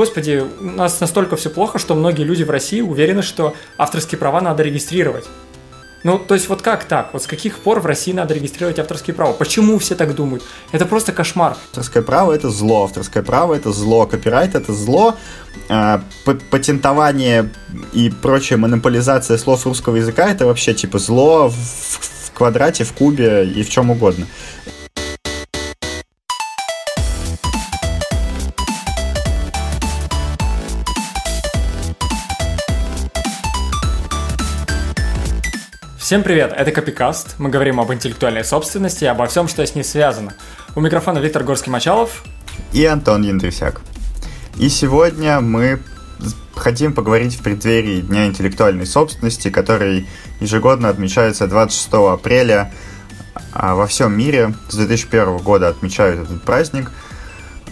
господи, у нас настолько все плохо, что многие люди в России уверены, что авторские права надо регистрировать. Ну, то есть вот как так? Вот с каких пор в России надо регистрировать авторские права? Почему все так думают? Это просто кошмар. Авторское право — это зло, авторское право — это зло, копирайт — это зло, а, патентование и прочая монополизация слов русского языка — это вообще типа зло в, в квадрате, в кубе и в чем угодно. Всем привет, это Копикаст. Мы говорим об интеллектуальной собственности и обо всем, что с ней связано. У микрофона Виктор Горский-Мачалов и Антон Яндрисяк. И сегодня мы хотим поговорить в преддверии Дня интеллектуальной собственности, который ежегодно отмечается 26 апреля а, во всем мире. С 2001 года отмечают этот праздник –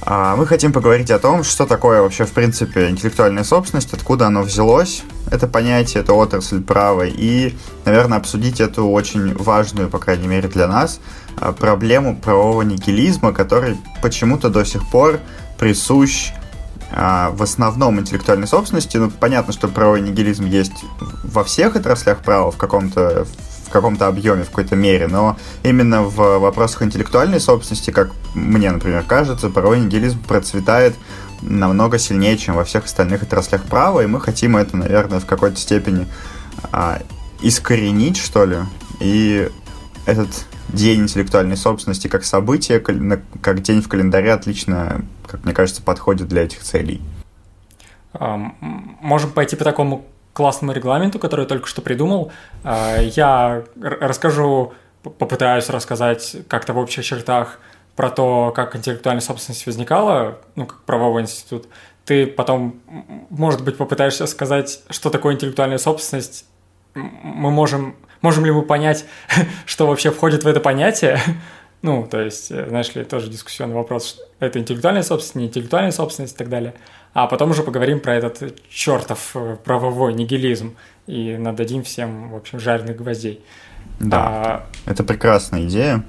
мы хотим поговорить о том, что такое вообще, в принципе, интеллектуальная собственность, откуда оно взялось, это понятие, это отрасль права, и, наверное, обсудить эту очень важную, по крайней мере для нас, а, проблему правового нигилизма, который почему-то до сих пор присущ а, в основном интеллектуальной собственности. Ну, понятно, что правовой нигилизм есть во всех отраслях права в каком-то в каком-то объеме, в какой-то мере, но именно в вопросах интеллектуальной собственности, как мне, например, кажется, порой нигилизм процветает намного сильнее, чем во всех остальных отраслях права, и мы хотим это, наверное, в какой-то степени а, искоренить, что ли, и этот день интеллектуальной собственности как событие, как день в календаре отлично, как мне кажется, подходит для этих целей. Можем пойти по такому классному регламенту, который я только что придумал. А, я расскажу, попытаюсь рассказать как-то в общих чертах про то, как интеллектуальная собственность возникала, ну, как правовой институт. Ты потом, может быть, попытаешься сказать, что такое интеллектуальная собственность. Мы можем, можем ли мы понять, что вообще входит в это понятие? Ну, то есть, знаешь ли, тоже дискуссионный вопрос, это интеллектуальная собственность, не интеллектуальная собственность и так далее а потом уже поговорим про этот чертов э, правовой нигилизм и нададим всем, в общем, жареных гвоздей. Да, а... это прекрасная идея.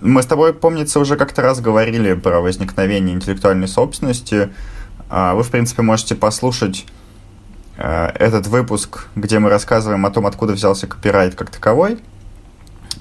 Мы с тобой, помнится, уже как-то раз говорили про возникновение интеллектуальной собственности. А, вы, в принципе, можете послушать э, этот выпуск, где мы рассказываем о том, откуда взялся копирайт как таковой –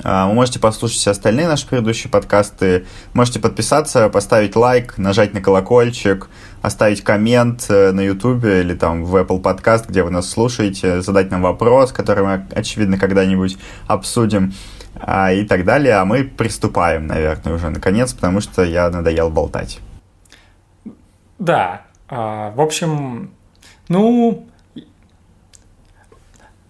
вы можете послушать все остальные наши предыдущие подкасты. Можете подписаться, поставить лайк, нажать на колокольчик, оставить коммент э, на YouTube или там в Apple Podcast, где вы нас слушаете, задать нам вопрос, который мы, очевидно, когда-нибудь обсудим а, и так далее. А мы приступаем, наверное, уже наконец, потому что я надоел болтать. Да. А, в общем, ну,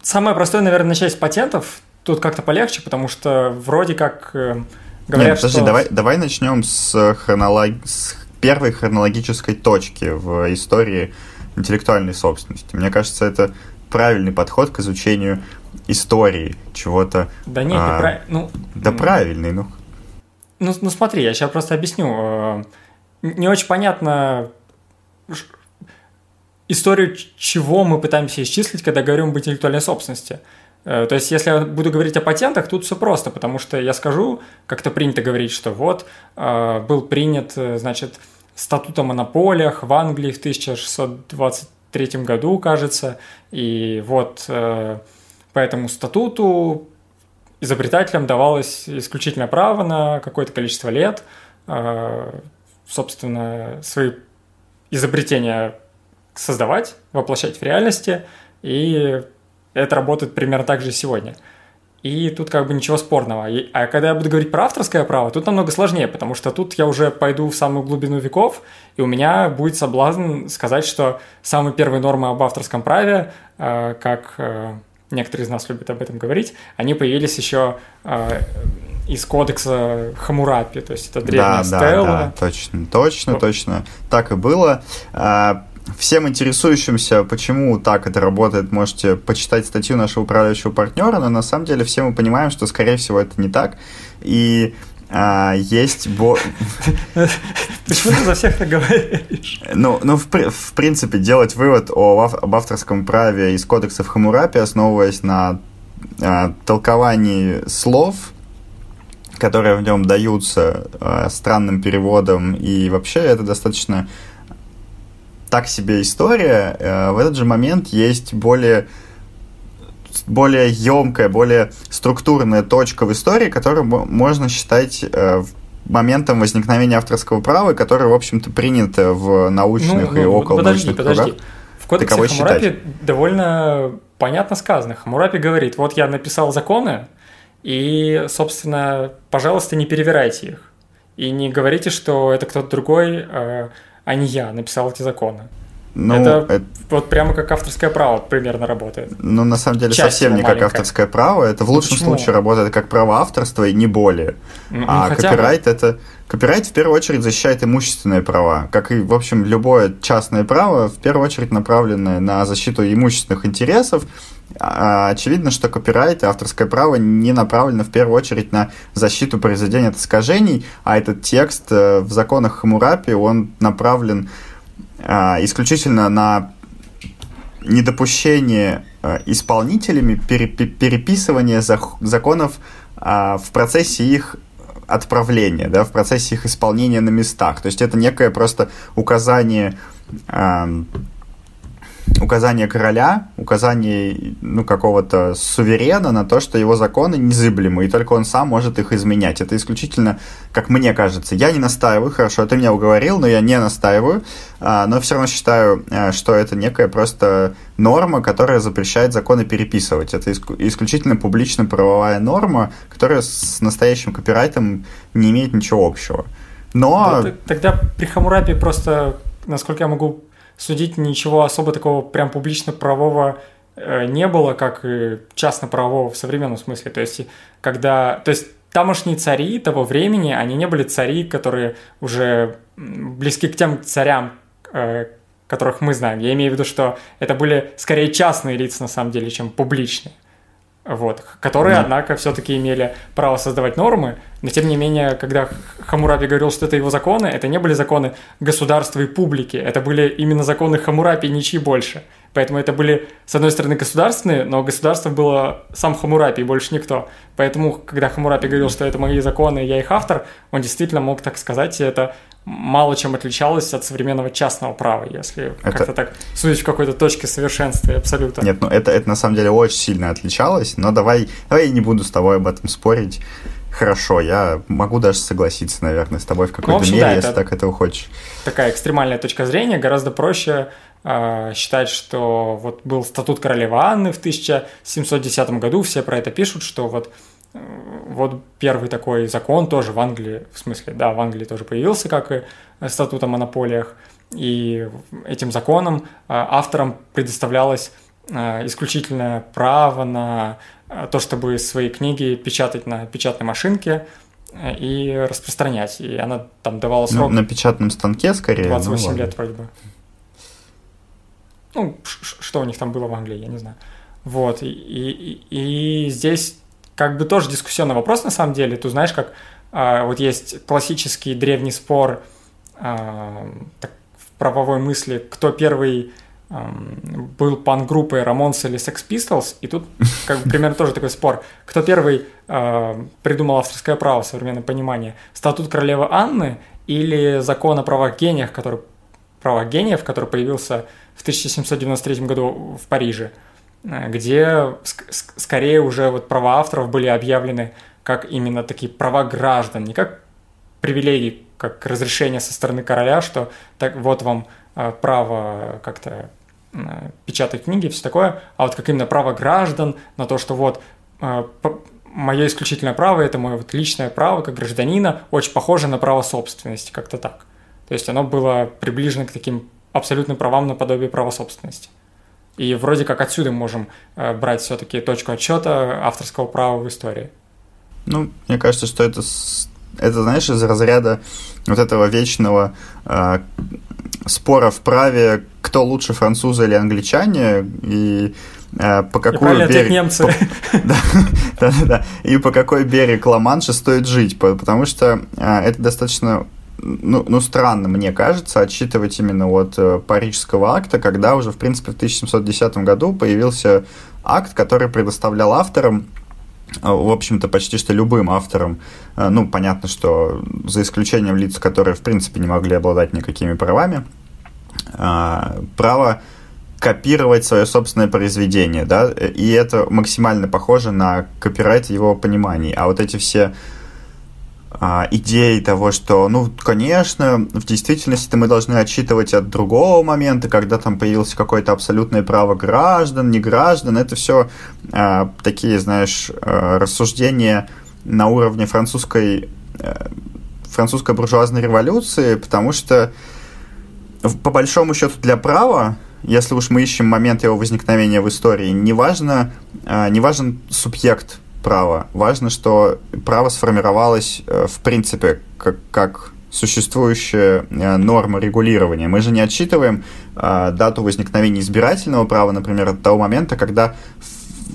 самое простое, наверное, начать с патентов тут как-то полегче, потому что вроде как э, говорят, Нет, подожди, что... давай, давай начнем с, хронолог... с первой хронологической точки в истории интеллектуальной собственности. Мне кажется, это правильный подход к изучению истории чего-то. Да нет, а... прав... ну, Да правильный, ну. Ну, ну смотри, я сейчас просто объясню. Э, не очень понятно историю, чего мы пытаемся исчислить, когда говорим об интеллектуальной собственности. Э, то есть, если я буду говорить о патентах, тут все просто, потому что я скажу, как-то принято говорить, что вот э, был принят, э, значит, статут о монополиях в Англии в 1623 году, кажется, и вот по этому статуту изобретателям давалось исключительное право на какое-то количество лет, собственно, свои изобретения создавать, воплощать в реальности и это работает примерно так же сегодня. И тут как бы ничего спорного. а когда я буду говорить про авторское право, тут намного сложнее, потому что тут я уже пойду в самую глубину веков, и у меня будет соблазн сказать, что самые первые нормы об авторском праве, э, как э, некоторые из нас любят об этом говорить, они появились еще э, из кодекса Хамурапи, то есть это древняя да, стела. Да, да, точно, точно, точно. Так и было. Всем интересующимся, почему так это работает, можете почитать статью нашего управляющего партнера, но на самом деле все мы понимаем, что, скорее всего, это не так. И а, есть... Бо... Почему ты за всех так говоришь? Ну, ну в, в принципе, делать вывод о, об авторском праве из кодексов Хамурапи, основываясь на а, толковании слов, которые в нем даются а, странным переводом, и вообще это достаточно так себе история, э, в этот же момент есть более более емкая, более структурная точка в истории, которую можно считать э, моментом возникновения авторского права, которое, в общем-то, принято в научных ну, и ну, около подожди, научных подожди. кругах. В кодексе Таково Хамурапи считать. довольно понятно сказано. Хамурапи говорит, вот я написал законы, и, собственно, пожалуйста, не перевирайте их. И не говорите, что это кто-то другой, э, а не я написал эти законы. Ну, это, это вот прямо как авторское право примерно работает. Ну, на самом деле, Часть совсем не маленькая. как авторское право. Это в лучшем Почему? случае работает как право авторства и не более. Ну, а хотя копирайт бы. это. Копирайт в первую очередь защищает имущественные права. Как и, в общем, любое частное право, в первую очередь направленное на защиту имущественных интересов. А, очевидно, что копирайт и авторское право не направлено в первую очередь на защиту произведения от искажений, а этот текст э, в законах Хамурапи, он направлен а, исключительно на недопущение а, исполнителями переписывания законов а, в процессе их отправления, да, в процессе их исполнения на местах. То есть это некое просто указание указание короля, указание ну, какого-то суверена на то, что его законы незыблемы, и только он сам может их изменять. Это исключительно, как мне кажется. Я не настаиваю, хорошо, ты меня уговорил, но я не настаиваю, а, но все равно считаю, а, что это некая просто норма, которая запрещает законы переписывать. Это исключительно публично-правовая норма, которая с настоящим копирайтом не имеет ничего общего. Но... Да, тогда при Хамурапе просто, насколько я могу судить ничего особо такого прям публично-правового э, не было, как и частно-правового в современном смысле. То есть, когда... То есть, тамошние цари того времени, они не были цари, которые уже близки к тем царям, э, которых мы знаем. Я имею в виду, что это были скорее частные лица, на самом деле, чем публичные вот, которые, да. однако, все-таки имели право создавать нормы, но тем не менее, когда Хамурапи говорил, что это его законы, это не были законы государства и публики, это были именно законы Хамурапи ничьи больше. Поэтому это были, с одной стороны, государственные, но государство было сам Хамурапи и больше никто. Поэтому, когда Хамурапи говорил, что это мои законы, я их автор, он действительно мог так сказать, и это мало чем отличалось от современного частного права, если это... как-то так судить в какой-то точке совершенства абсолютно. Нет, ну это, это на самом деле очень сильно отличалось, но давай, давай я не буду с тобой об этом спорить. Хорошо, я могу даже согласиться, наверное, с тобой в какой-то ну, в общем, мере, да, если так этого хочешь. Такая экстремальная точка зрения, гораздо проще э, считать, что вот был статут королевы Анны в 1710 году, все про это пишут, что вот вот первый такой закон тоже в Англии, в смысле, да, в Англии тоже появился, как и статут о монополиях, и этим законом э, авторам предоставлялось э, исключительное право на э, то, чтобы свои книги печатать на печатной машинке и распространять. И она там давала срок... Ну, на печатном станке скорее. 28 ну, лет вроде бы. Ну, что у них там было в Англии, я не знаю. Вот, и, и, и здесь как бы тоже дискуссионный вопрос на самом деле. Ты знаешь, как а, вот есть классический древний спор а, так, в правовой мысли, кто первый а, был пан-группой Рамонс или Sex Pistols, и тут как бы примерно тоже такой спор. Кто первый а, придумал авторское право в современном понимании? Статут королевы Анны или закон о правах гениях, который правах гениев, который появился в 1793 году в Париже? Э, где скорее уже вот права авторов были объявлены как именно такие права граждан, не как привилегии, как разрешение со стороны короля, что так вот вам э, право как-то э, печатать книги и все такое, а вот как именно право граждан на то, что вот мое исключительное право, это мое вот личное право как гражданина, очень похоже на право собственности, как-то так. То есть оно было приближено к таким абсолютным правам наподобие права собственности. И вроде как отсюда мы можем э, брать все-таки точку отсчета авторского права в истории. Ну, мне кажется, что это, это знаешь, из разряда вот этого вечного э, спора в праве, кто лучше, французы или англичане, и э, по какой берег... немцы. да, да, да, и по какой берег Ла-Манша стоит жить, потому что э, это достаточно ну, ну, странно, мне кажется, отсчитывать именно от э, Парижского акта, когда уже, в принципе, в 1710 году появился акт, который предоставлял авторам э, в общем-то, почти что любым авторам, э, ну, понятно, что за исключением лиц, которые, в принципе, не могли обладать никакими правами, а, право копировать свое собственное произведение, да, и это максимально похоже на копирайт его понимании. А вот эти все а, идеи того, что, ну, конечно, в действительности мы должны отчитывать от другого момента, когда там появилось какое-то абсолютное право граждан, не граждан, это все а, такие, знаешь, а, рассуждения на уровне французской, а, французской буржуазной революции, потому что по большому счету для права если уж мы ищем момент его возникновения в истории, не важно, не субъект права, важно, что право сформировалось э, в принципе как, как существующая э, норма регулирования. Мы же не отсчитываем а, дату возникновения избирательного права, например, от того момента, когда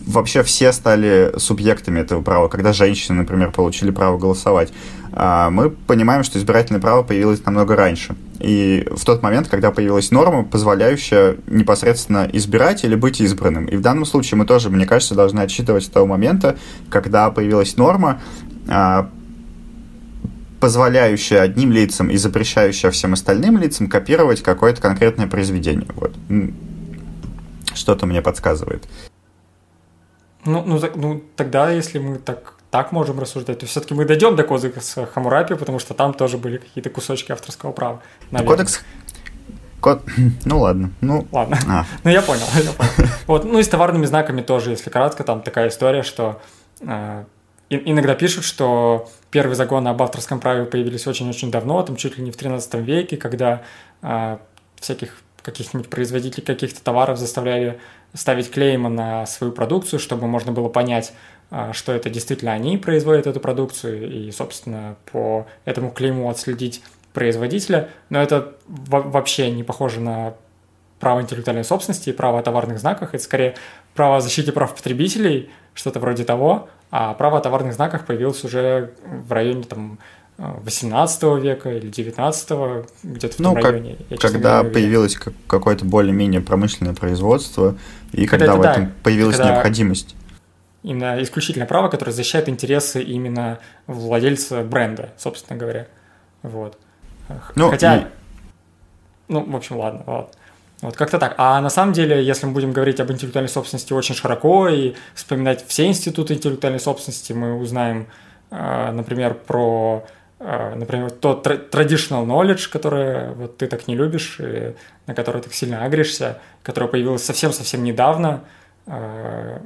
вообще все стали субъектами этого права, когда женщины, например, получили право голосовать. А, мы понимаем, что избирательное право появилось намного раньше. И в тот момент, когда появилась норма, позволяющая непосредственно избирать или быть избранным. И в данном случае мы тоже, мне кажется, должны отсчитывать с того момента, когда появилась норма, а, позволяющая одним лицам и запрещающая всем остальным лицам копировать какое-то конкретное произведение. Вот. Что-то мне подсказывает. Ну, ну, ну, тогда, если мы так, так можем рассуждать, то все-таки мы дойдем до кодекса Хамурапи, потому что там тоже были какие-то кусочки авторского права. Наверное. Кодекс Код... Ну ладно. Ну, ладно. А. ну я понял, я понял. Вот. Ну и с товарными знаками тоже, если кратко, там такая история, что э, иногда пишут, что первые законы об авторском праве появились очень-очень давно, там чуть ли не в 13 веке, когда э, всяких каких-нибудь производителей каких-то товаров заставляли ставить клеймы на свою продукцию, чтобы можно было понять, а, что это действительно они производят эту продукцию, и, собственно, по этому клейму отследить производителя. Но это вообще не похоже на право интеллектуальной собственности и право о товарных знаках. Это скорее право о защите прав потребителей, что-то вроде того. А право о товарных знаках появилось уже в районе там, 18 века или 19 где-то в ну, том как, районе. Я, когда говоря, появилось какое-то более-менее промышленное производство, и когда, когда в этом да, появилась когда необходимость. Именно исключительное право, которое защищает интересы именно владельца бренда, собственно говоря. Вот. Ну, Хотя, и... ну, в общем, ладно, ладно. Вот как-то так. А на самом деле, если мы будем говорить об интеллектуальной собственности очень широко и вспоминать все институты интеллектуальной собственности, мы узнаем, э, например, про например, тот traditional knowledge, который вот ты так не любишь, и на который ты сильно агришься, который появился совсем-совсем недавно, а,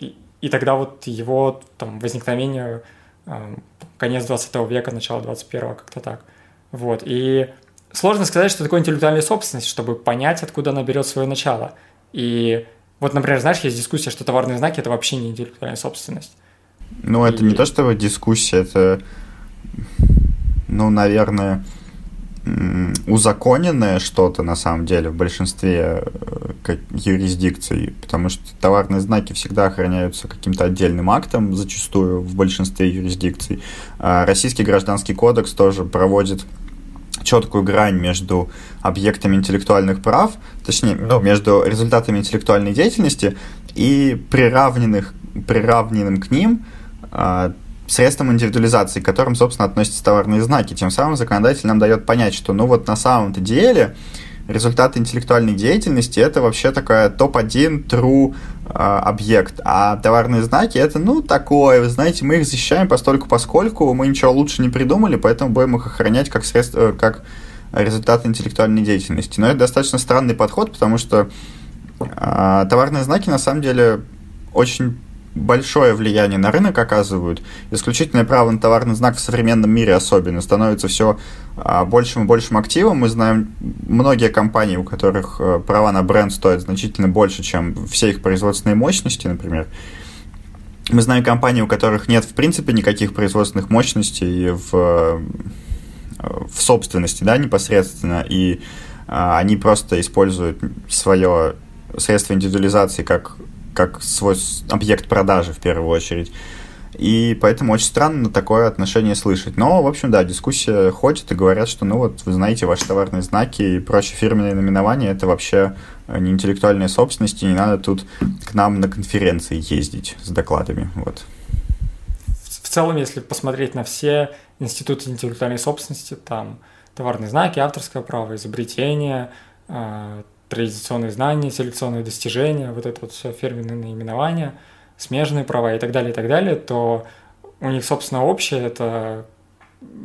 и, и тогда вот его там, возникновение а, конец 20 века, начало 21 как-то так. Вот. И сложно сказать, что такое интеллектуальная собственность, чтобы понять, откуда она берет свое начало. И вот, например, знаешь, есть дискуссия, что товарные знаки – это вообще не интеллектуальная собственность. Ну, это и... не то, что дискуссия, это ну, наверное, узаконенное что-то на самом деле в большинстве э, юрисдикций, потому что товарные знаки всегда охраняются каким-то отдельным актом, зачастую в большинстве юрисдикций. А Российский гражданский кодекс тоже проводит четкую грань между объектами интеллектуальных прав, точнее, ну, между результатами интеллектуальной деятельности и приравненных, приравненным к ним а, средством индивидуализации, к которым, собственно, относятся товарные знаки. Тем самым законодатель нам дает понять, что, ну вот на самом-то деле результаты интеллектуальной деятельности это вообще такая топ-1 true э, объект, а товарные знаки это, ну, такое, вы знаете, мы их защищаем постольку поскольку, мы ничего лучше не придумали, поэтому будем их охранять как средство, как результаты интеллектуальной деятельности. Но это достаточно странный подход, потому что э, товарные знаки на самом деле очень большое влияние на рынок оказывают. Исключительное право на товарный знак в современном мире особенно становится все а, большим и большим активом. Мы знаем многие компании, у которых э, права на бренд стоят значительно больше, чем все их производственные мощности, например. Мы знаем компании, у которых нет, в принципе, никаких производственных мощностей в, э, в собственности, да, непосредственно, и а, они просто используют свое средство индивидуализации как как свой объект продажи в первую очередь. И поэтому очень странно такое отношение слышать. Но, в общем, да, дискуссия ходит и говорят, что, ну вот, вы знаете, ваши товарные знаки и прочие фирменные наименования – это вообще не интеллектуальная собственность, и не надо тут к нам на конференции ездить с докладами. Вот. В целом, если посмотреть на все институты интеллектуальной собственности, там товарные знаки, авторское право, изобретение, э, традиционные знания, селекционные достижения, вот это вот все фирменные наименования, смежные права и так далее, и так далее, то у них, собственно, общее это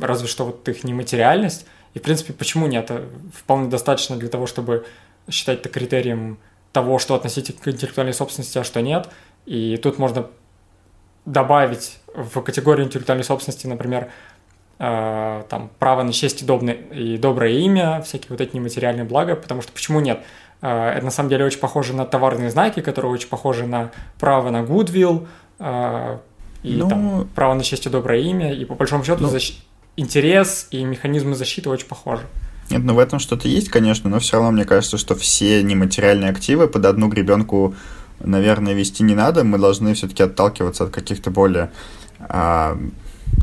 разве что вот их нематериальность. И, в принципе, почему нет? Вполне достаточно для того, чтобы считать это критерием того, что относить к интеллектуальной собственности, а что нет. И тут можно добавить в категорию интеллектуальной собственности, например, там, право на честь и, добное, и доброе имя, всякие вот эти нематериальные блага, потому что почему нет? Э, это на самом деле очень похоже на товарные знаки, которые очень похожи на право на goodwill, э, и ну, там, право на честь и доброе имя, и по большому счету ну, защ... интерес и механизмы защиты очень похожи. Нет, ну в этом что-то есть, конечно, но все равно мне кажется, что все нематериальные активы под одну гребенку, наверное, вести не надо. Мы должны все-таки отталкиваться от каких-то более а,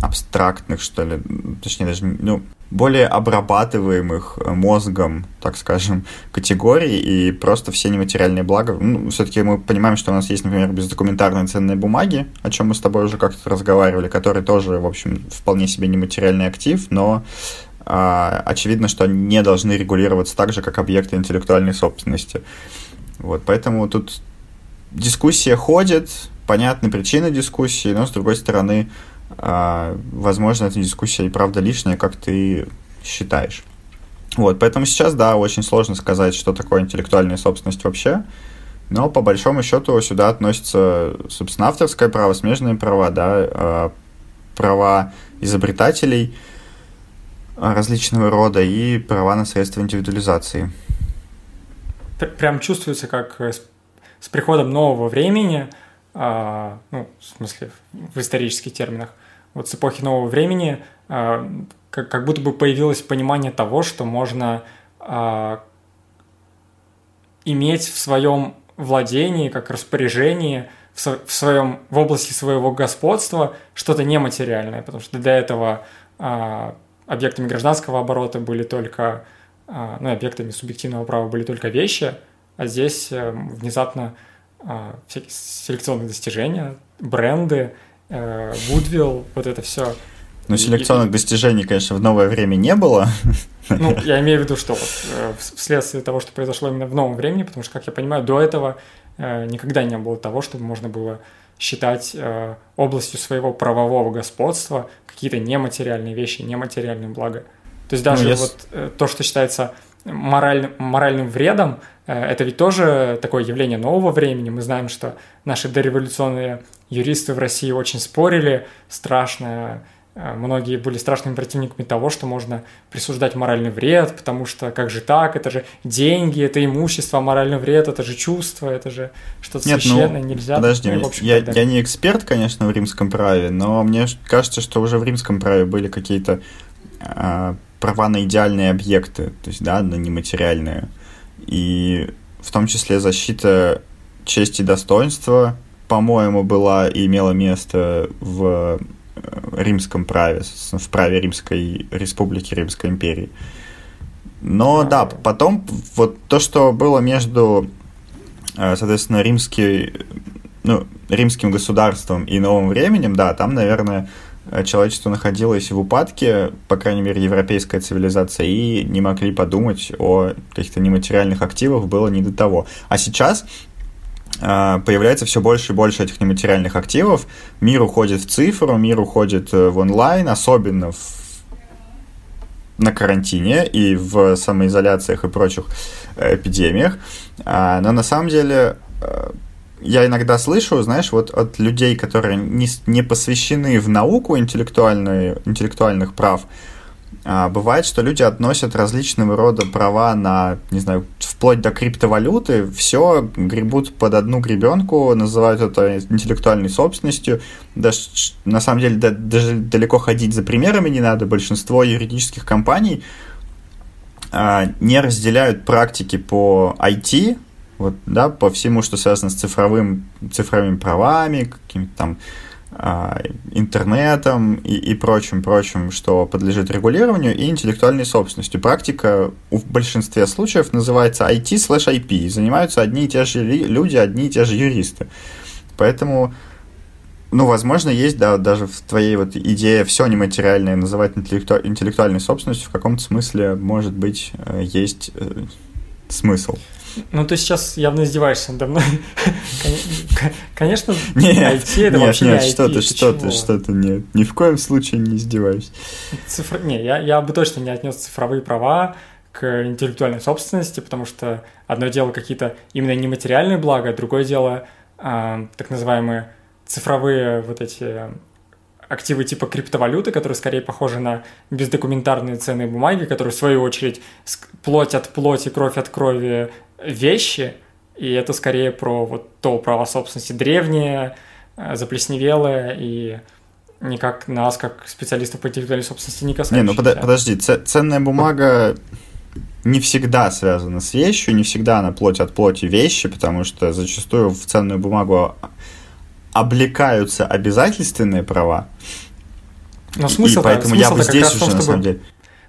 абстрактных, что ли, точнее даже, ну, более обрабатываемых мозгом, так скажем, категорий, и просто все нематериальные блага. Ну, все-таки мы понимаем, что у нас есть, например, бездокументарные ценные бумаги, о чем мы с тобой уже как-то разговаривали, которые тоже, в общем, вполне себе нематериальный актив, но а, очевидно, что они не должны регулироваться так же, как объекты интеллектуальной собственности. Вот, поэтому тут дискуссия ходит, понятны причины дискуссии, но, с другой стороны, возможно, эта дискуссия и правда лишняя, как ты считаешь. Вот, поэтому сейчас, да, очень сложно сказать, что такое интеллектуальная собственность вообще, но по большому счету сюда относятся, собственно, авторское право, смежные права, да, а, права изобретателей различного рода и права на средства индивидуализации. Прям чувствуется, как с приходом нового времени – а, ну, в смысле, в исторических терминах, вот с эпохи нового времени а, как, будто бы появилось понимание того, что можно а, иметь в своем владении, как распоряжении, в, своем в области своего господства что-то нематериальное, потому что до этого а, объектами гражданского оборота были только, ну, объектами субъективного права были только вещи, а здесь а, внезапно всякие селекционные достижения, бренды, э, Goodwill, вот это все. Ну, селекционных и, достижений, конечно, в новое время не было. Ну, я имею в виду, что вот э, вследствие того, что произошло именно в новом времени, потому что, как я понимаю, до этого э, никогда не было того, чтобы можно было считать областью своего правового господства какие-то нематериальные вещи, нематериальные блага. То есть даже ну, yes. вот то, что считается моральным, моральным вредом, э, это ведь тоже такое явление нового времени. Мы знаем, что наши дореволюционные юристы в России очень спорили, страшно, э, многие были страшными противниками того, что можно присуждать моральный вред, потому что как же так, это же деньги, это имущество, моральный вред, это же чувство, это же что-то Нет, священное, ну, нельзя. Подожди, ну, общем, я, я не эксперт, конечно, в римском праве, но мне кажется, что уже в римском праве были какие-то а, права на идеальные объекты, то есть, да, на нематериальные. И в том числе защита чести и достоинства, по-моему, была и имела место в э, римском праве, в праве Римской Республики, Римской империи. Но да, потом вот то, что было между, э, соответственно, римский, ну, римским государством и новым временем, да, там, наверное, человечество находилось в упадке, по крайней мере, европейская цивилизация, и не могли подумать о каких-то нематериальных активах, было не до того. А сейчас э, появляется все больше и больше этих нематериальных активов, мир уходит в цифру, мир уходит э, в онлайн, особенно в на карантине и в самоизоляциях и прочих эпидемиях. А, но на самом деле я иногда слышу, знаешь, вот от людей, которые не, не посвящены в науку интеллектуальных прав, а, бывает, что люди относят различного рода права на, не знаю, вплоть до криптовалюты, все гребут под одну гребенку, называют это интеллектуальной собственностью. Даже, на самом деле, да, даже далеко ходить за примерами не надо. Большинство юридических компаний а, не разделяют практики по IT, вот, да, по всему, что связано с цифровым, цифровыми правами, каким-то там а, интернетом и, и прочим, прочим, что подлежит регулированию, и интеллектуальной собственностью. Практика в большинстве случаев называется IT slash IP, занимаются одни и те же люди, одни и те же юристы. Поэтому Ну, возможно, есть, да, даже в твоей вот идее все нематериальное называть интеллекту... интеллектуальной собственностью в каком-то смысле, может быть, э, есть э, смысл. Ну, ты сейчас явно издеваешься надо мной. Конечно, нет, IT это вообще нет, не что ты, что ты, что ты, нет, ни в коем случае не издеваюсь. Цифр... Не, я, я бы точно не отнес цифровые права к интеллектуальной собственности, потому что одно дело какие-то именно нематериальные блага, другое дело э, так называемые цифровые вот эти активы типа криптовалюты, которые скорее похожи на бездокументарные ценные бумаги, которые в свою очередь плоть от плоти, кровь от крови вещи, и это скорее про вот то право собственности древнее, э, заплесневелое и никак нас, как специалистов по интеллектуальной собственности, не касается. Не, ну под, подожди, ценная бумага не всегда связана с вещью, не всегда она плоть от плоти вещи, потому что зачастую в ценную бумагу облекаются обязательственные права. Но смысл, и поэтому смысл я бы здесь уже, том, на самом деле...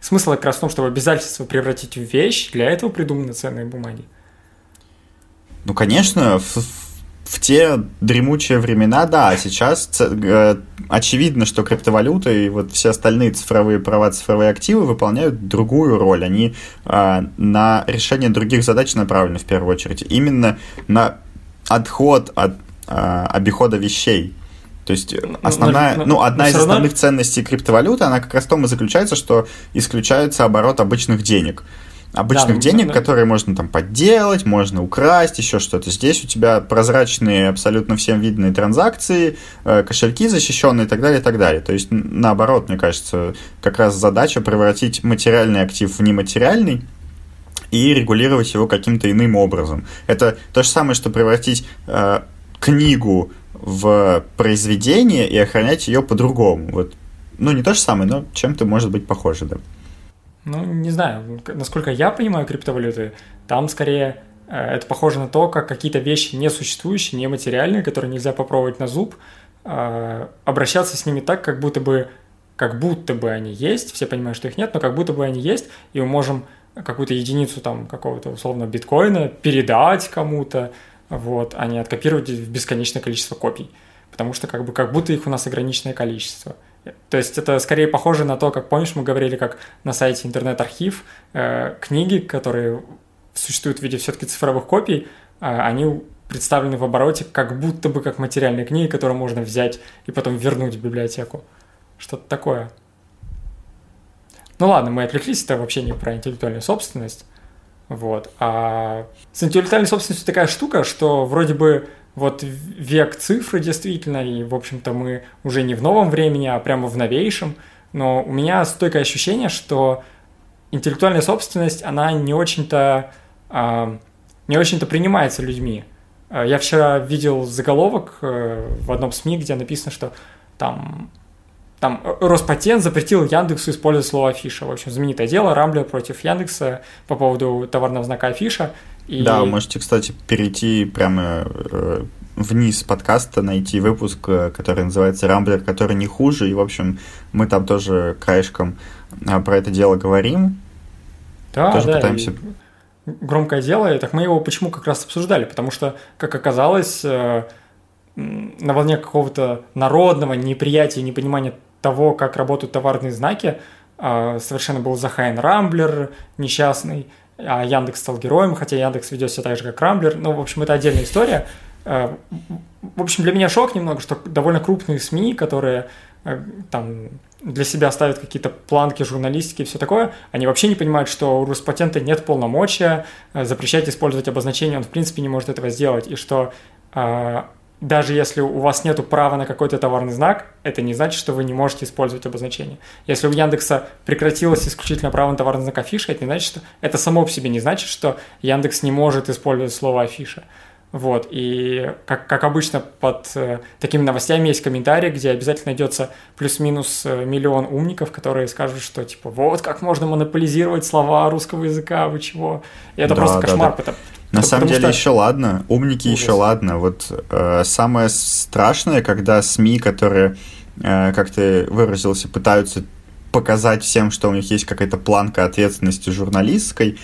Смысл как раз в том, чтобы обязательство превратить в вещь, для этого придуманы ценные бумаги. Ну, конечно, в, в те дремучие времена, да, а сейчас э, очевидно, что криптовалюта и вот все остальные цифровые права, цифровые активы выполняют другую роль. Они э, на решение других задач направлены в первую очередь. Именно на отход от обихода вещей. То есть э, основная, но, но, ну, одна из равно... основных ценностей криптовалюты, она как раз в том и заключается, что исключается оборот обычных денег. Обычных да, денег, да. которые можно там подделать, можно украсть, еще что-то. Здесь у тебя прозрачные, абсолютно всем видные транзакции, э, кошельки защищенные и так далее, и так далее. То есть, наоборот, мне кажется, как раз задача превратить материальный актив в нематериальный, и регулировать его каким-то иным образом. Это то же самое, что превратить э, книгу в произведение и охранять ее по-другому. Вот. Ну, не то же самое, но чем-то может быть похоже, да. Ну, не знаю, насколько я понимаю криптовалюты, там скорее э, это похоже на то, как какие-то вещи несуществующие, нематериальные, которые нельзя попробовать на зуб, э, обращаться с ними так, как будто бы как будто бы они есть, все понимают, что их нет, но как будто бы они есть, и мы можем какую-то единицу там какого-то условно биткоина передать кому-то, вот, а не откопировать в бесконечное количество копий. Потому что как, бы, как будто их у нас ограниченное количество. То есть это скорее похоже на то, как, помнишь, мы говорили, как на сайте интернет-архив э, книги, которые существуют в виде все-таки цифровых копий, э, они представлены в обороте как будто бы как материальные книги, которые можно взять и потом вернуть в библиотеку. Что-то такое. Ну ладно, мы отвлеклись, это вообще не про интеллектуальную собственность. Вот. А с интеллектуальной собственностью такая штука, что вроде бы вот век цифры действительно, и, в общем-то, мы уже не в новом времени, а прямо в новейшем, но у меня стойкое ощущение, что интеллектуальная собственность, она не очень-то э, не очень-то принимается людьми. А, я вчера видел заголовок э, в одном СМИ, где написано, что там там э, Роспатент запретил Яндексу использовать слово афиша. В общем, знаменитое дело Рамблер против Яндекса по поводу товарного знака афиша. И... Да, можете, кстати, перейти прямо э, вниз подкаста, найти выпуск, э, который называется «Рамблер, который не хуже». И, в общем, мы там тоже краешком про это дело говорим. Да, тоже да. Пытаемся... Громкое дело, и так мы его почему как раз обсуждали? Потому что, как оказалось, на волне какого-то народного неприятия, непонимания того, как работают товарные знаки, а, совершенно был захайн Рамблер несчастный, а Яндекс стал героем, хотя Яндекс ведет себя так же, как Рамблер. Ну, в общем, это отдельная история. А, в общем, для меня шок немного, что довольно крупные СМИ, которые а, там для себя ставят какие-то планки журналистики и все такое, они вообще не понимают, что у Роспатента нет полномочия запрещать использовать обозначение, он в принципе не может этого сделать, и что даже если у вас нет права на какой-то товарный знак, это не значит, что вы не можете использовать обозначение. Если у Яндекса прекратилось исключительно право на товарный знак афиша, это не значит, что это само по себе не значит, что Яндекс не может использовать слово афиша. Вот, и как, как обычно под э, такими новостями есть комментарии, где обязательно найдется плюс-минус э, миллион умников, которые скажут, что типа вот как можно монополизировать слова русского языка, вы чего. И это да, просто кошмар, да. Потому, на самом деле что... еще ладно, умники Ужас. еще ладно. Вот э, самое страшное, когда СМИ, которые, э, как ты выразился, пытаются показать всем, что у них есть какая-то планка ответственности журналистской,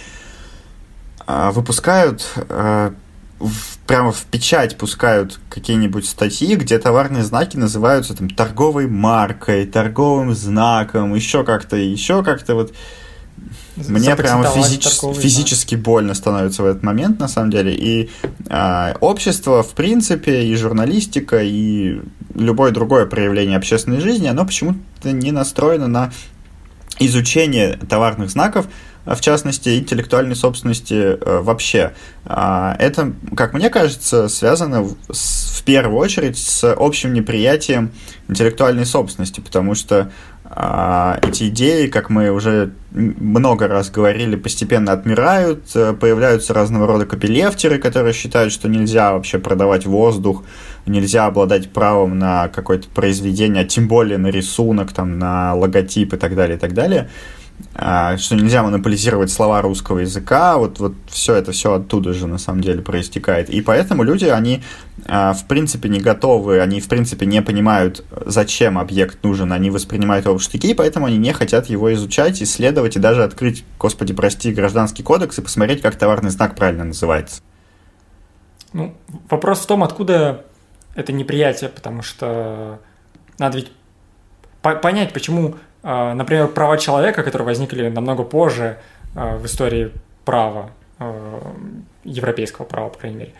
э, выпускают э, в, прямо в печать пускают какие-нибудь статьи, где товарные знаки называются там торговой маркой, торговым знаком, еще как-то, еще как-то вот. Мне прямо физически, физически больно становится в этот момент, на самом деле. И э, общество, в принципе, и журналистика, и любое другое проявление общественной жизни, оно почему-то не настроено на изучение товарных знаков, в частности, интеллектуальной собственности э, вообще. А, это, как мне кажется, связано в первую очередь с общим неприятием интеллектуальной собственности, потому что а, эти идеи, как мы уже много раз говорили, постепенно отмирают, э, появляются разного рода копилефтеры, которые считают, что нельзя вообще продавать воздух, нельзя обладать правом на какое-то произведение, а тем более на рисунок, там, на логотип и так далее, и так далее. А, что нельзя монополизировать слова русского языка, вот, вот все это все оттуда же на самом деле проистекает. И поэтому люди, они а, в принципе не готовы, они в принципе не понимают, зачем объект нужен, они воспринимают его в штыки, поэтому они не хотят его изучать, исследовать и даже открыть, господи, прости, гражданский кодекс и посмотреть, как товарный знак правильно называется. Ну, вопрос в том, откуда это неприятие, потому что надо ведь понять, почему например, права человека, которые возникли намного позже а, в истории права, а, европейского права, по крайней мере.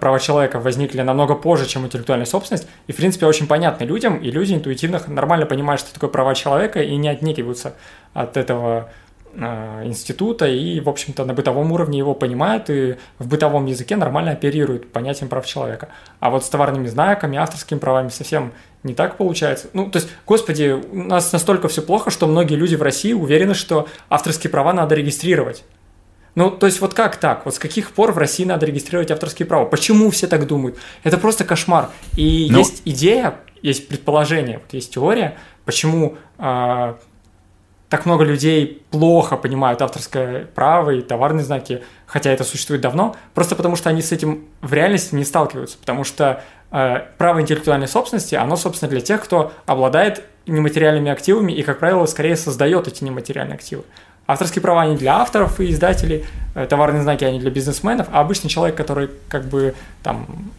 Права человека возникли намного позже, чем интеллектуальная собственность, и, в принципе, очень понятны людям, и люди интуитивно нормально понимают, что такое права человека, и не отнекиваются от этого института и, в общем-то, на бытовом уровне его понимают и в бытовом языке нормально оперируют понятием прав человека. А вот с товарными знаками, авторскими правами совсем не так получается. Ну, то есть, господи, у нас настолько все плохо, что многие люди в России уверены, что авторские права надо регистрировать. Ну, то есть, вот как так? Вот с каких пор в России надо регистрировать авторские права? Почему все так думают? Это просто кошмар. И. Ну, есть идея, есть предположение, вот есть теория, почему э, так много людей плохо понимают авторское право и товарные знаки, хотя это существует давно, просто потому что они с этим в реальности не сталкиваются, потому что э, право интеллектуальной собственности, оно, собственно, для тех, кто обладает нематериальными активами и, как правило, скорее создает эти нематериальные активы. Авторские права они для авторов и издателей, э, товарные знаки они для бизнесменов, а обычный человек, который как бы там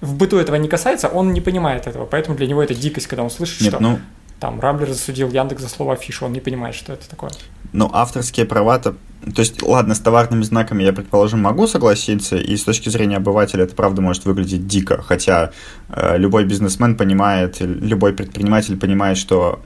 в быту этого не касается, он не понимает этого, поэтому для него это дикость, когда он слышит, Нет, что ну, там Рамблер засудил Яндекс за слово афиша, он не понимает, что это такое. Ну, авторские права-то... То есть, ладно, с товарными знаками я, предположим, могу согласиться, и с точки зрения обывателя это правда может выглядеть дико, хотя э, любой бизнесмен понимает, любой предприниматель понимает, что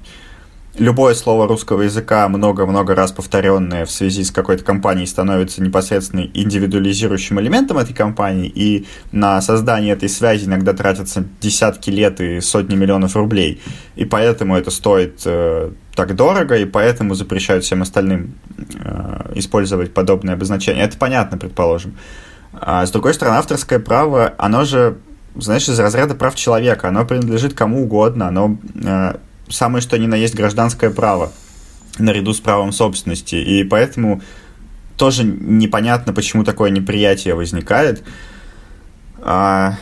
любое слово русского языка, много-много раз повторенное в связи с какой-то компанией, становится непосредственно индивидуализирующим элементом этой компании, и на создание этой связи иногда тратятся десятки лет и сотни миллионов рублей. И поэтому это стоит э, так дорого, и поэтому запрещают всем остальным э, использовать подобные обозначения. Это понятно, предположим. А с другой стороны, авторское право, оно же, знаешь, из разряда прав человека, оно принадлежит кому угодно, оно э, самое что ни на есть гражданское право наряду с правом собственности. И поэтому тоже непонятно, почему такое неприятие возникает. А,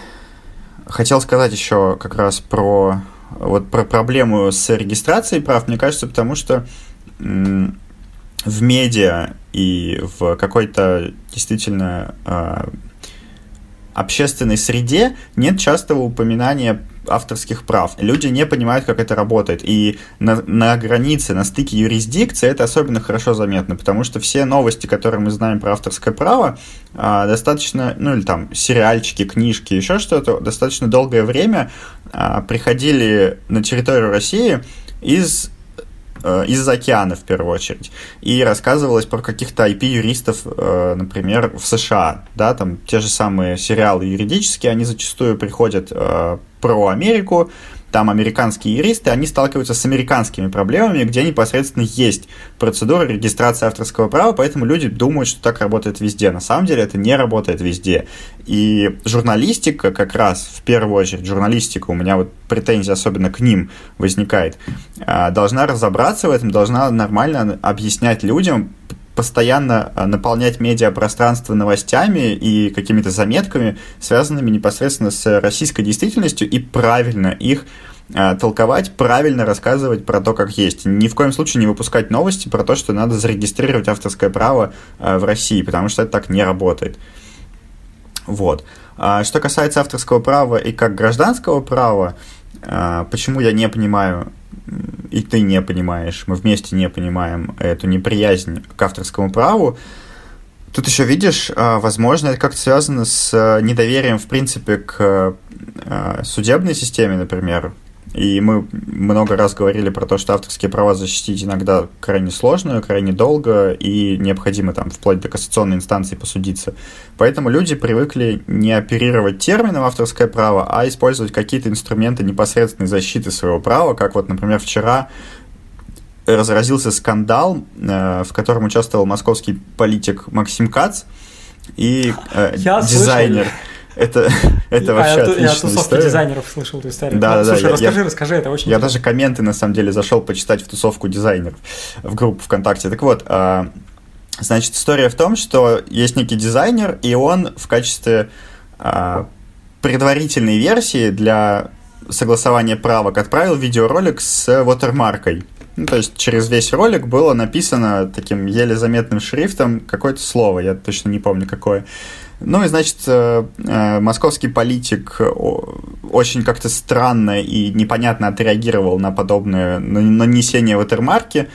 хотел сказать еще как раз про вот про проблему с регистрацией прав, мне кажется, потому что в медиа и в какой-то действительно а, общественной среде нет частого упоминания авторских прав. Люди не понимают, как это работает. И на, на границе, на стыке юрисдикции это особенно хорошо заметно, потому что все новости, которые мы знаем про авторское право, а, достаточно, ну или там сериальчики, книжки, еще что-то, достаточно долгое время а, приходили на территорию России из из-за океана в первую очередь. И рассказывалось про каких-то IP-юристов, э, например, в США. Да, там те же самые сериалы юридические, они зачастую приходят э, про Америку, там американские юристы, они сталкиваются с американскими проблемами, где непосредственно есть процедура регистрации авторского права, поэтому люди думают, что так работает везде. На самом деле это не работает везде. И журналистика как раз, в первую очередь, журналистика, у меня вот претензия особенно к ним возникает, а, должна разобраться в этом, должна нормально объяснять людям, постоянно а, наполнять медиапространство новостями и какими-то заметками, связанными непосредственно с российской действительностью, и правильно их а, толковать, правильно рассказывать про то, как есть. Ни в коем случае не выпускать новости про то, что надо зарегистрировать авторское право а, в России, потому что это так не работает. Вот. Что касается авторского права и как гражданского права, почему я не понимаю, и ты не понимаешь, мы вместе не понимаем эту неприязнь к авторскому праву, Тут еще видишь, а, возможно, это как-то связано с недоверием, в принципе, к судебной системе, например. И мы много раз говорили про то, что авторские права защитить иногда крайне сложно, крайне долго, и необходимо там вплоть до кассационной инстанции посудиться. Поэтому люди привыкли не оперировать термином авторское право, а использовать какие-то инструменты непосредственной защиты своего права, как вот, например, вчера разразился скандал, э, в котором участвовал московский политик Максим Кац и э, дизайнер. Слышал это, это вообще а отличная я тусовки история. дизайнеров слышал эту историю. Да, ну, да, слушай, да. расскажи, я, расскажи, это очень Я интересно. даже комменты, на самом деле, зашел почитать в тусовку дизайнеров в группу ВКонтакте. Так вот, а, значит, история в том, что есть некий дизайнер, и он в качестве а, предварительной версии для согласования правок отправил видеоролик с вотермаркой. Ну, то есть через весь ролик было написано таким еле заметным шрифтом какое-то слово, я точно не помню какое. Ну и, значит, э, э, московский политик очень как-то странно и непонятно отреагировал на подобное нанесение ватермарки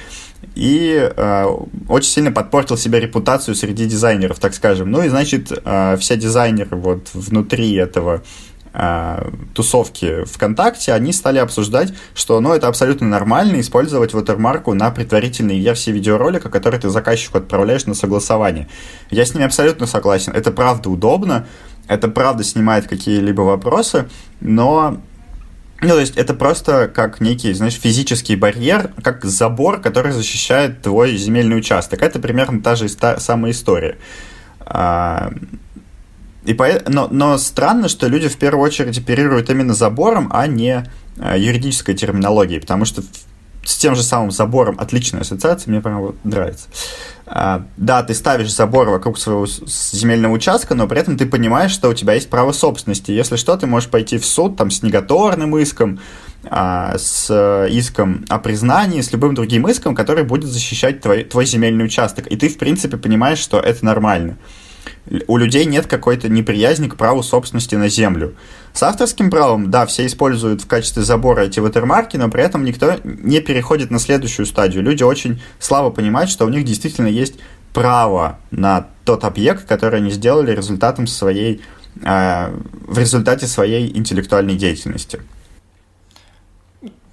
и э, очень сильно подпортил себе репутацию среди дизайнеров, так скажем. Ну и, значит, э, все дизайнеры вот внутри этого э, тусовки ВКонтакте, они стали обсуждать, что ну, это абсолютно нормально использовать watermark на предварительной версии видеоролика, который ты заказчику отправляешь на согласование. Я с ними абсолютно согласен. Это правда удобно, это правда снимает какие-либо вопросы, но ну, то есть это просто как некий, знаешь, физический барьер, как забор, который защищает твой земельный участок. Это примерно та же самая история. И по... но, но странно, что люди в первую очередь оперируют именно забором, а не э, юридической терминологией, потому что с тем же самым забором отличная ассоциация, мне прям вот нравится. А, да, ты ставишь забор вокруг своего земельного участка, но при этом ты понимаешь, что у тебя есть право собственности. Если что, ты можешь пойти в суд там, с неготорным иском, а, с иском о признании, с любым другим иском, который будет защищать твой, твой земельный участок. И ты, в принципе, понимаешь, что это нормально у людей нет какой-то неприязни к праву собственности на землю. С авторским правом, да, все используют в качестве забора эти ватермарки, но при этом никто не переходит на следующую стадию. Люди очень слабо понимают, что у них действительно есть право на тот объект, который они сделали результатом своей, э, в результате своей интеллектуальной деятельности.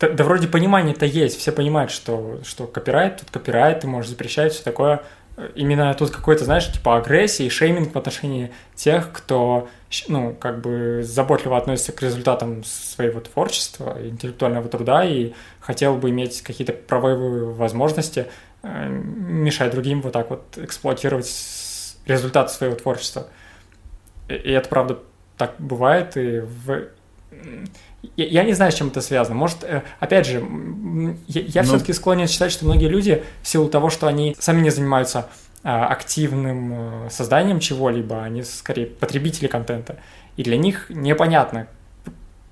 Да, да вроде понимание-то есть, все понимают, что, что копирайт, тут копирайт, ты можешь запрещать, все такое – именно тут какой-то, знаешь, типа агрессии, шейминг в отношении тех, кто, ну, как бы заботливо относится к результатам своего творчества, интеллектуального труда и хотел бы иметь какие-то правовые возможности, э, мешать другим вот так вот эксплуатировать результаты своего творчества. И это, правда, так бывает, и в я не знаю, с чем это связано. Может, э, опять же, я, я ну... все-таки склонен считать, что многие люди в силу того, что они сами не занимаются а, активным э, созданием чего-либо, они скорее потребители контента. И для них непонятно,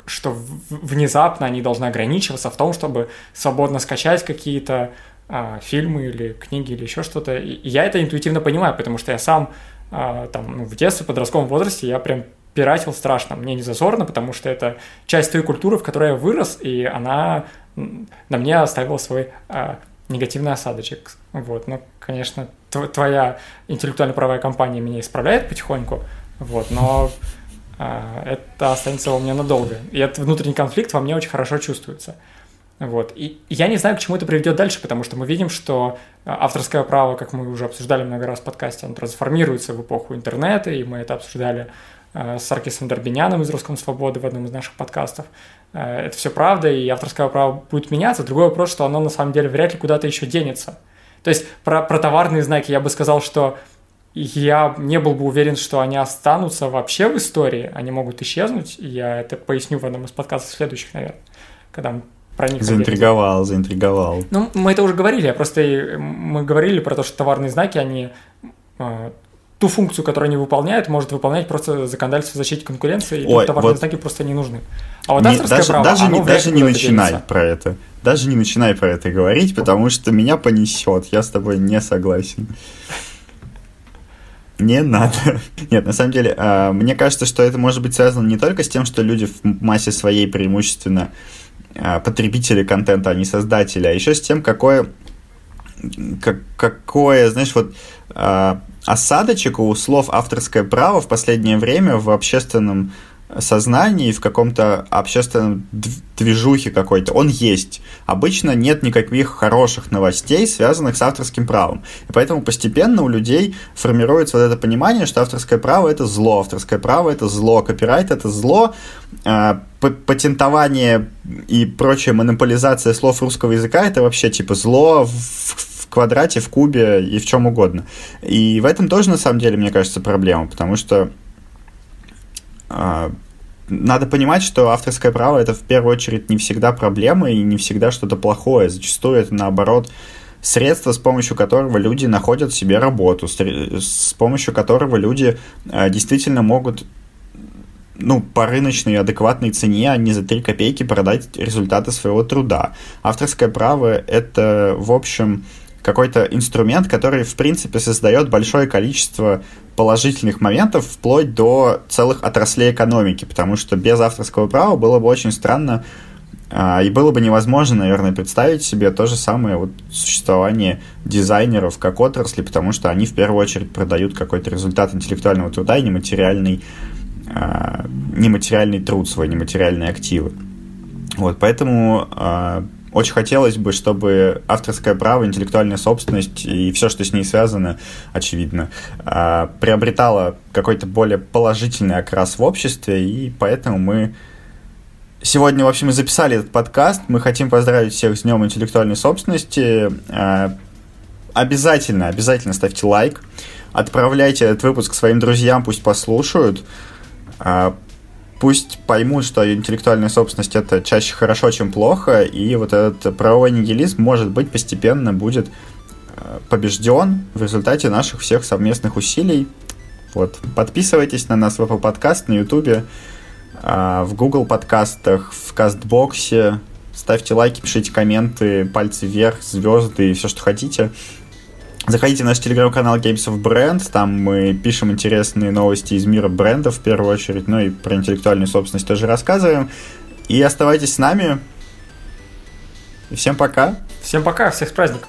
что внезапно они должны ограничиваться в том, чтобы свободно скачать какие-то а, фильмы или книги или еще что-то. И я это интуитивно понимаю, потому что я сам а, там ну, в детстве, в подростковом возрасте я прям пиратил страшно. Мне не зазорно, потому что это часть той культуры, в которой я вырос, и она на мне оставила свой а, негативный осадочек. Вот, но, конечно, твоя интеллектуально-правая компания меня исправляет потихоньку, вот, но а, это останется у меня надолго. И этот внутренний конфликт во мне очень хорошо чувствуется. Вот. И я не знаю, к чему это приведет дальше, потому что мы видим, что авторское право, как мы уже обсуждали много раз в подкасте, оно трансформируется в эпоху интернета, и мы это обсуждали Э, с Аркисом Дорбиняном из «Русском свободы» в одном из наших подкастов. Э, это все правда, и авторское право будет меняться. Другой вопрос, что оно на самом деле вряд ли куда-то еще денется. То есть про, про товарные знаки я бы сказал, что я не был бы уверен, что они останутся вообще в истории, они могут исчезнуть. Я это поясню в одном из подкастов следующих, наверное, когда мы про них Заинтриговал, заинтриговал. Ну, мы это уже говорили, просто мы говорили про то, что товарные знаки, они э, ту функцию, которую они выполняют, может выполнять просто законодательство защиты конкуренции, и Ой, товарные вот знаки просто не нужны. А вот авторское даже, право, даже, не, даже не начинай делится. про это. Даже не начинай про это говорить, потому что меня понесет. Я с тобой не согласен. Не надо. Нет, на самом деле, а, мне кажется, что это может быть связано не только с тем, что люди в массе своей преимущественно а, потребители контента, а не создатели, а еще с тем, какое, как, какое знаешь, вот а, осадочек у слов авторское право в последнее время в общественном сознании, в каком-то общественном движухе какой-то, он есть. Обычно нет никаких хороших новостей, связанных с авторским правом. И поэтому постепенно у людей формируется вот это понимание, что авторское право — это зло, авторское право — это зло, копирайт — это зло, а, патентование и прочая монополизация слов русского языка — это вообще типа зло в квадрате, в кубе и в чем угодно. И в этом тоже, на самом деле, мне кажется, проблема, потому что а, надо понимать, что авторское право это в первую очередь не всегда проблема и не всегда что-то плохое. Зачастую это наоборот средство, с помощью которого люди находят себе работу, с помощью которого люди а, действительно могут ну, по рыночной адекватной цене, а не за 3 копейки продать результаты своего труда. Авторское право — это, в общем, какой-то инструмент, который, в принципе, создает большое количество положительных моментов, вплоть до целых отраслей экономики, потому что без авторского права было бы очень странно а, и было бы невозможно, наверное, представить себе то же самое вот существование дизайнеров как отрасли, потому что они в первую очередь продают какой-то результат интеллектуального труда и нематериальный, а, нематериальный труд свой, нематериальные активы. Вот, поэтому а, очень хотелось бы, чтобы авторское право, интеллектуальная собственность и все, что с ней связано, очевидно, а, приобретало какой-то более положительный окрас в обществе, и поэтому мы сегодня, в общем, и записали этот подкаст. Мы хотим поздравить всех с Днем интеллектуальной собственности. А, обязательно, обязательно ставьте лайк, отправляйте этот выпуск своим друзьям, пусть послушают а, пусть поймут, что интеллектуальная собственность это чаще хорошо, чем плохо, и вот этот правовой нигилизм, может быть, постепенно будет э, побежден в результате наших всех совместных усилий. Вот. Подписывайтесь на нас в Apple Podcast, на YouTube, а, в Google подкастах, в Кастбоксе. Ставьте лайки, пишите комменты, пальцы вверх, звезды и все, что хотите. Заходите в наш телеграм-канал Games of Brand, там мы пишем интересные новости из мира брендов в первую очередь, ну и про интеллектуальную собственность тоже рассказываем. И оставайтесь с нами. И всем пока. Всем пока, всех с праздником.